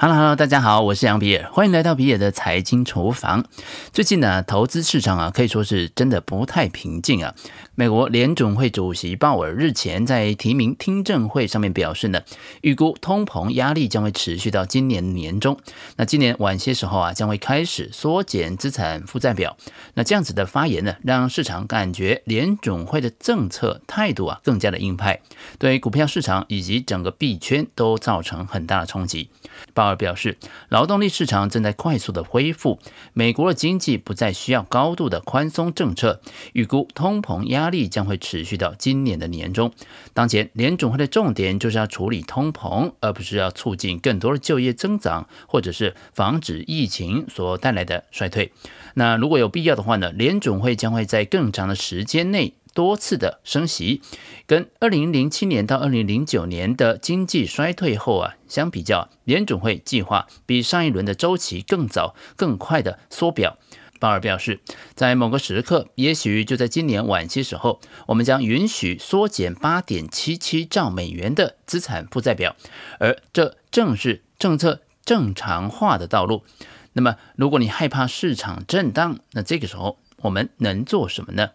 Hello Hello，大家好，我是杨比尔，欢迎来到比尔的财经厨房。最近呢，投资市场啊，可以说是真的不太平静啊。美国联总会主席鲍尔日前在提名听证会上面表示呢，预估通膨压力将会持续到今年年中。那今年晚些时候啊，将会开始缩减资产负债表。那这样子的发言呢，让市场感觉联总会的政策态度啊更加的硬派，对股票市场以及整个币圈都造成很大的冲击。鲍而表示，劳动力市场正在快速的恢复，美国的经济不再需要高度的宽松政策，预估通膨压力将会持续到今年的年中。当前联总会的重点就是要处理通膨，而不是要促进更多的就业增长，或者是防止疫情所带来的衰退。那如果有必要的话呢，联总会将会在更长的时间内。多次的升息，跟二零零七年到二零零九年的经济衰退后啊相比较，联准会计划比上一轮的周期更早、更快的缩表。鲍尔表示，在某个时刻，也许就在今年晚些时候，我们将允许缩减八点七七兆美元的资产负债表，而这正是政策正常化的道路。那么，如果你害怕市场震荡，那这个时候我们能做什么呢？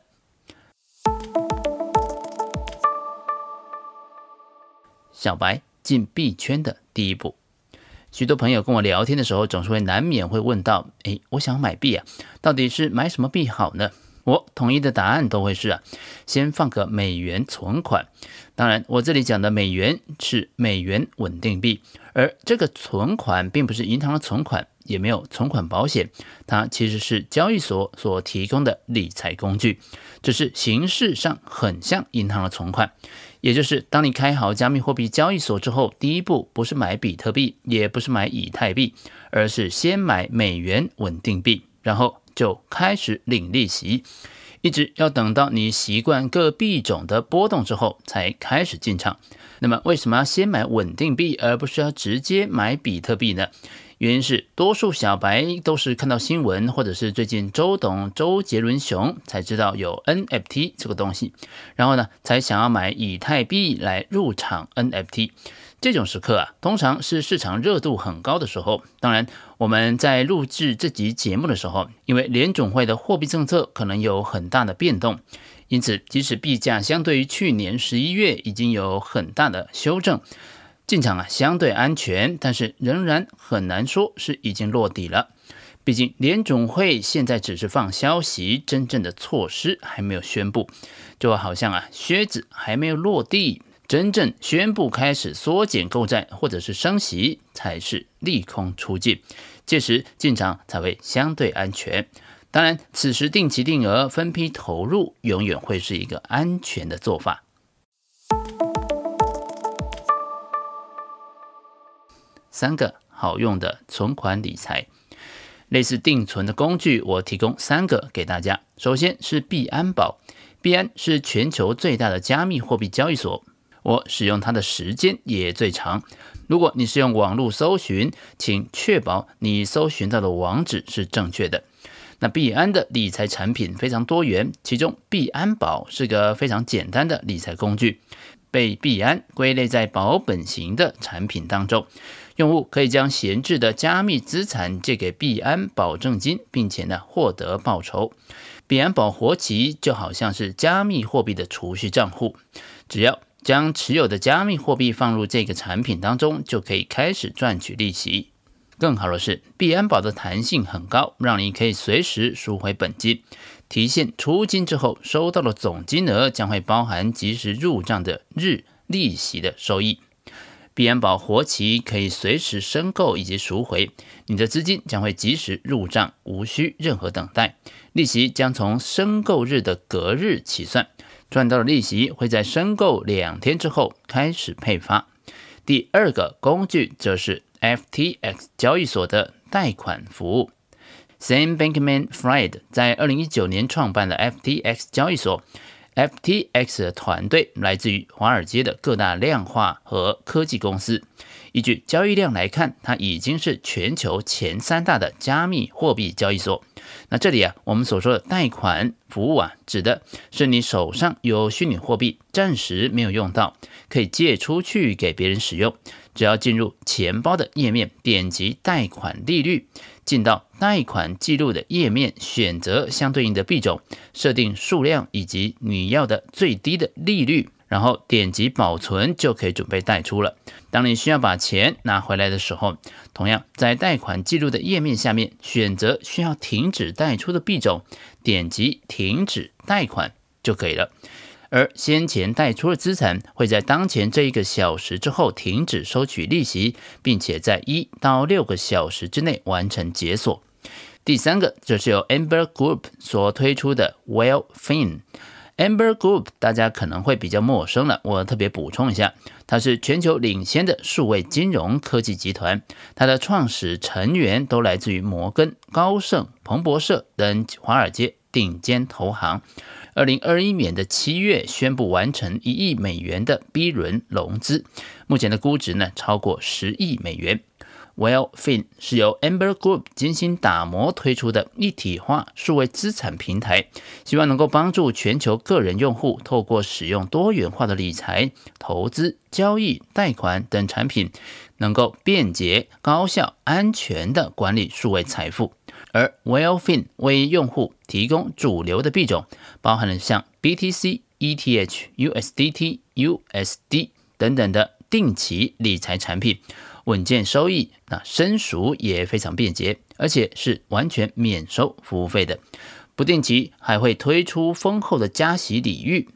小白进币圈的第一步，许多朋友跟我聊天的时候，总是会难免会问到：哎，我想买币啊，到底是买什么币好呢？我统一的答案都会是啊，先放个美元存款。当然，我这里讲的美元是美元稳定币，而这个存款并不是银行的存款，也没有存款保险，它其实是交易所所提供的理财工具，只是形式上很像银行的存款。也就是，当你开好加密货币交易所之后，第一步不是买比特币，也不是买以太币，而是先买美元稳定币，然后就开始领利息，一直要等到你习惯各币种的波动之后，才开始进场。那么，为什么要先买稳定币，而不是要直接买比特币呢？原因是，多数小白都是看到新闻，或者是最近周董周杰伦熊才知道有 NFT 这个东西，然后呢，才想要买以太币来入场 NFT。这种时刻啊，通常是市场热度很高的时候。当然，我们在录制这集节目的时候，因为联总会的货币政策可能有很大的变动，因此即使币价相对于去年十一月已经有很大的修正。进场啊，相对安全，但是仍然很难说是已经落底了。毕竟联总会现在只是放消息，真正的措施还没有宣布，就好像啊，靴子还没有落地，真正宣布开始缩减购债或者是升息，才是利空出尽，届时进场才会相对安全。当然，此时定期定额分批投入，永远会是一个安全的做法。三个好用的存款理财，类似定存的工具，我提供三个给大家。首先是币安宝，币安是全球最大的加密货币交易所，我使用它的时间也最长。如果你是用网络搜寻，请确保你搜寻到的网址是正确的。那币安的理财产品非常多元，其中币安宝是个非常简单的理财工具，被币安归类在保本型的产品当中。用户可以将闲置的加密资产借给币安保证金，并且呢获得报酬。币安宝活期就好像是加密货币的储蓄账户，只要将持有的加密货币放入这个产品当中，就可以开始赚取利息。更好的是，币安宝的弹性很高，让你可以随时赎回本金。提现出金之后，收到的总金额将会包含即时入账的日利息的收益。币安宝活期可以随时申购以及赎回，你的资金将会及时入账，无需任何等待。利息将从申购日的隔日起算，赚到的利息会在申购两天之后开始配发。第二个工具则是 FTX 交易所的贷款服务。Sam Bankman-Fried 在二零一九年创办了 FTX 交易所。FTX 的团队来自于华尔街的各大量化和科技公司。依据交易量来看，它已经是全球前三大的加密货币交易所。那这里啊，我们所说的贷款服务啊，指的是你手上有虚拟货币，暂时没有用到，可以借出去给别人使用。只要进入钱包的页面，点击贷款利率，进到贷款记录的页面，选择相对应的币种，设定数量以及你要的最低的利率，然后点击保存，就可以准备贷出了。当你需要把钱拿回来的时候，同样在贷款记录的页面下面，选择需要停止贷出的币种，点击停止贷款就可以了。而先前贷出的资产会在当前这一个小时之后停止收取利息，并且在一到六个小时之内完成解锁。第三个就是由 Amber Group 所推出的 Wellfin。Amber Group 大家可能会比较陌生了，我特别补充一下，它是全球领先的数位金融科技集团，它的创始成员都来自于摩根、高盛、彭博社等华尔街顶尖投行。二零二一年的七月宣布完成一亿美元的 B 轮融资，目前的估值呢超过十亿美元。Wellfin 是由 Amber Group 精心打磨推出的一体化数位资产平台，希望能够帮助全球个人用户透过使用多元化的理财、投资、交易、贷款等产品，能够便捷、高效、安全地管理数位财富。而 Wellfin 为用户提供主流的币种，包含了像 BTC、ETH、USDT、USD 等等的定期理财产品，稳健收益，那申赎也非常便捷，而且是完全免收服务费的。不定期还会推出丰厚的加息礼遇。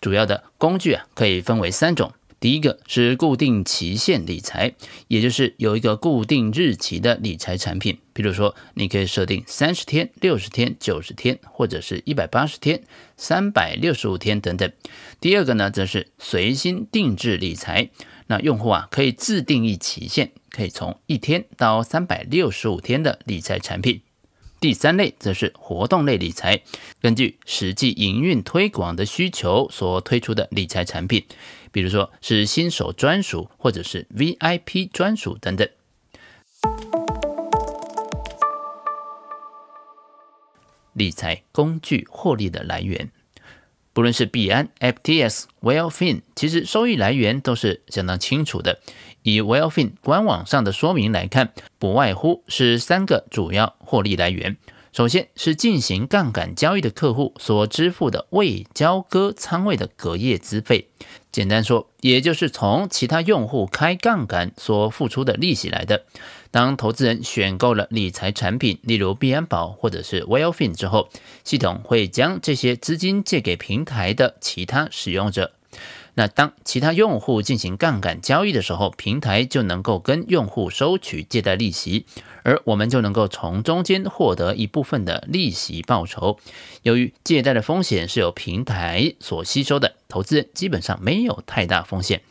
主要的工具啊，可以分为三种。第一个是固定期限理财，也就是有一个固定日期的理财产品，比如说你可以设定三十天、六十天、九十天，或者是一百八十天、三百六十五天等等。第二个呢，则是随心定制理财，那用户啊可以自定义期限，可以从一天到三百六十五天的理财产品。第三类则是活动类理财，根据实际营运推广的需求所推出的理财产品，比如说是新手专属或者是 VIP 专属等等。理财工具获利的来源，不论是币安、FTS、Wellfin，其实收益来源都是相当清楚的。以 Wellfin 官网上的说明来看，不外乎是三个主要获利来源。首先是进行杠杆交易的客户所支付的未交割仓位的隔夜资费，简单说，也就是从其他用户开杠杆所付出的利息来的。当投资人选购了理财产品，例如币安宝或者是 Wellfin 之后，系统会将这些资金借给平台的其他使用者。那当其他用户进行杠杆交易的时候，平台就能够跟用户收取借贷利息，而我们就能够从中间获得一部分的利息报酬。由于借贷的风险是由平台所吸收的，投资人基本上没有太大风险。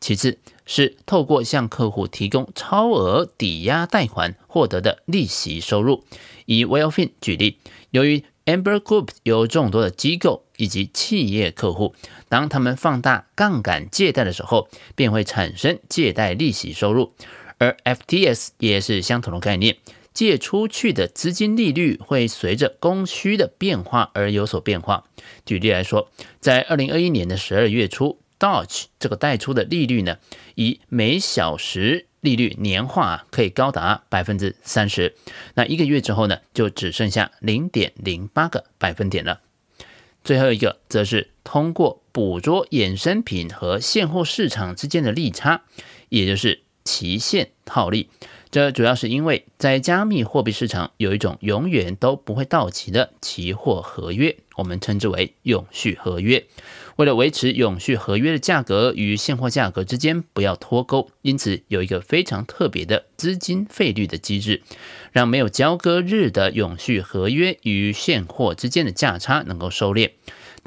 其次是透过向客户提供超额抵押贷款获得的利息收入。以 Wellfin 举例，由于 Amber Group 有众多的机构以及企业客户，当他们放大杠杆借贷的时候，便会产生借贷利息收入。而 FTS 也是相同的概念，借出去的资金利率会随着供需的变化而有所变化。举例来说，在二零二一年的十二月初，Dodge 这个贷出的利率呢，以每小时利率年化可以高达百分之三十，那一个月之后呢，就只剩下零点零八个百分点了。最后一个则是通过捕捉衍生品和现货市场之间的利差，也就是期限套利。这主要是因为在加密货币市场有一种永远都不会到期的期货合约，我们称之为永续合约。为了维持永续合约的价格与现货价格之间不要脱钩，因此有一个非常特别的资金费率的机制，让没有交割日的永续合约与现货之间的价差能够收敛。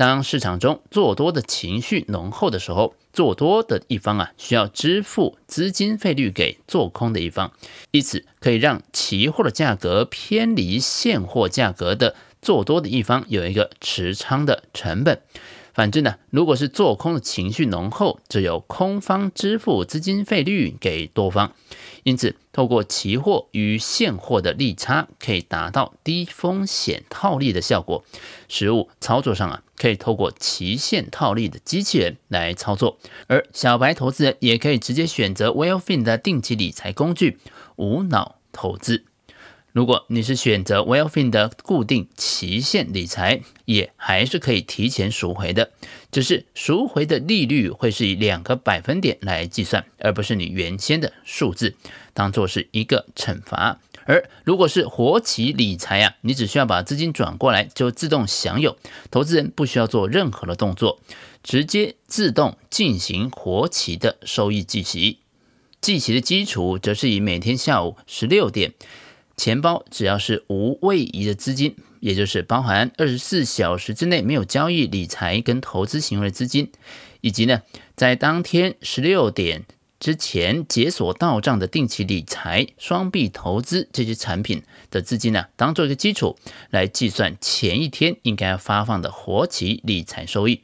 当市场中做多的情绪浓厚的时候，做多的一方啊需要支付资金费率给做空的一方，以此可以让期货的价格偏离现货价格的做多的一方有一个持仓的成本。反之呢，如果是做空的情绪浓厚，只有空方支付资金费率给多方，因此透过期货与现货的利差，可以达到低风险套利的效果。实物操作上啊，可以透过期限套利的机器人来操作，而小白投资人也可以直接选择 Wellfin 的定期理财工具，无脑投资。如果你是选择 Wellfin 的固定期限理财，也还是可以提前赎回的，只是赎回的利率会是以两个百分点来计算，而不是你原先的数字，当做是一个惩罚。而如果是活期理财啊，你只需要把资金转过来就自动享有，投资人不需要做任何的动作，直接自动进行活期的收益计息。计息的基础则是以每天下午十六点。钱包只要是无位移的资金，也就是包含二十四小时之内没有交易、理财跟投资行为的资金，以及呢，在当天十六点之前解锁到账的定期理财、双币投资这些产品的资金呢，当做一个基础来计算前一天应该发放的活期理财收益。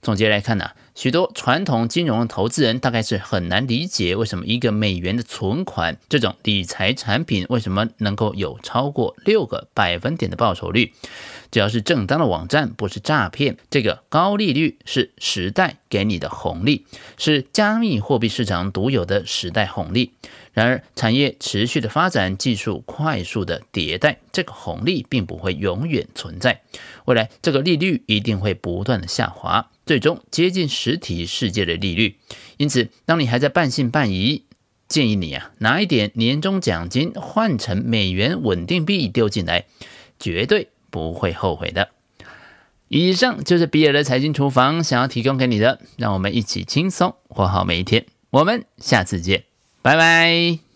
总结来看呢，许多传统金融的投资人大概是很难理解，为什么一个美元的存款这种理财产品为什么能够有超过六个百分点的报酬率？只要是正当的网站，不是诈骗，这个高利率是时代给你的红利，是加密货币市场独有的时代红利。然而，产业持续的发展，技术快速的迭代，这个红利并不会永远存在。未来，这个利率一定会不断的下滑，最终接近实体世界的利率。因此，当你还在半信半疑，建议你啊，拿一点年终奖金换成美元稳定币丢进来，绝对不会后悔的。以上就是比尔的财经厨房想要提供给你的，让我们一起轻松活好每一天。我们下次见。拜拜。